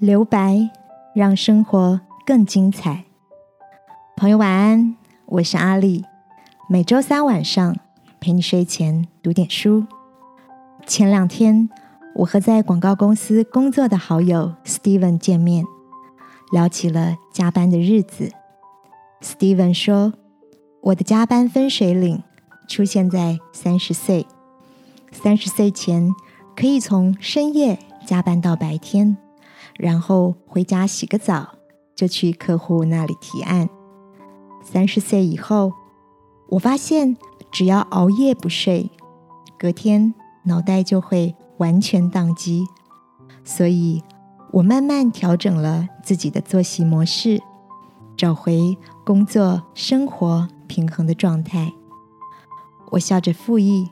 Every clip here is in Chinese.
留白，让生活更精彩。朋友晚安，我是阿丽。每周三晚上陪你睡前读点书。前两天，我和在广告公司工作的好友 Steven 见面，聊起了加班的日子。Steven 说：“我的加班分水岭出现在三十岁。三十岁前，可以从深夜加班到白天。”然后回家洗个澡，就去客户那里提案。三十岁以后，我发现只要熬夜不睡，隔天脑袋就会完全宕机。所以，我慢慢调整了自己的作息模式，找回工作生活平衡的状态。我笑着附议：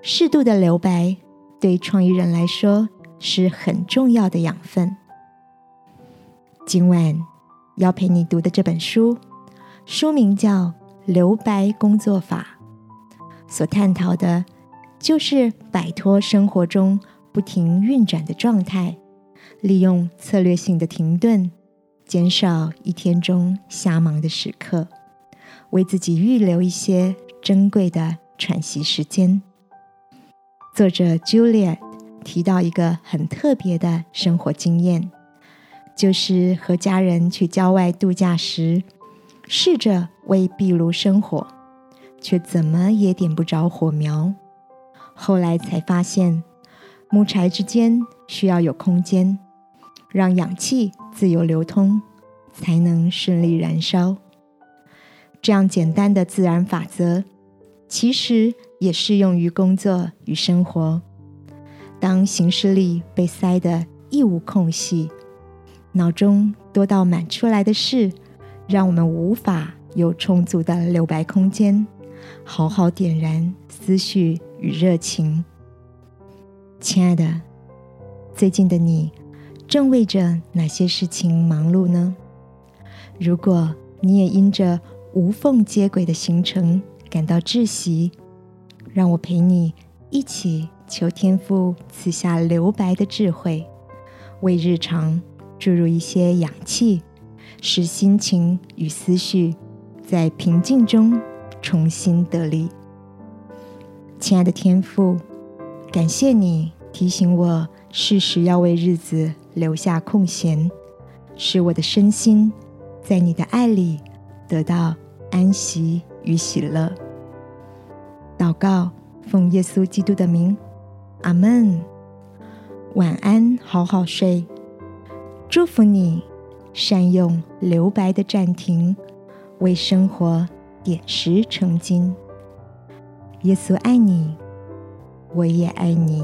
适度的留白，对创意人来说是很重要的养分。今晚要陪你读的这本书，书名叫《留白工作法》，所探讨的就是摆脱生活中不停运转的状态，利用策略性的停顿，减少一天中瞎忙的时刻，为自己预留一些珍贵的喘息时间。作者 Juliet 提到一个很特别的生活经验。就是和家人去郊外度假时，试着为壁炉生火，却怎么也点不着火苗。后来才发现，木柴之间需要有空间，让氧气自由流通，才能顺利燃烧。这样简单的自然法则，其实也适用于工作与生活。当行事历被塞得一无空隙，脑中多到满出来的事，让我们无法有充足的留白空间，好好点燃思绪与热情。亲爱的，最近的你正为着哪些事情忙碌呢？如果你也因着无缝接轨的行程感到窒息，让我陪你一起求天父赐下留白的智慧，为日常。注入一些氧气，使心情与思绪在平静中重新得力。亲爱的天父，感谢你提醒我适时要为日子留下空闲，使我的身心在你的爱里得到安息与喜乐。祷告，奉耶稣基督的名，阿门。晚安，好好睡。祝福你，善用留白的暂停，为生活点石成金。耶稣爱你，我也爱你。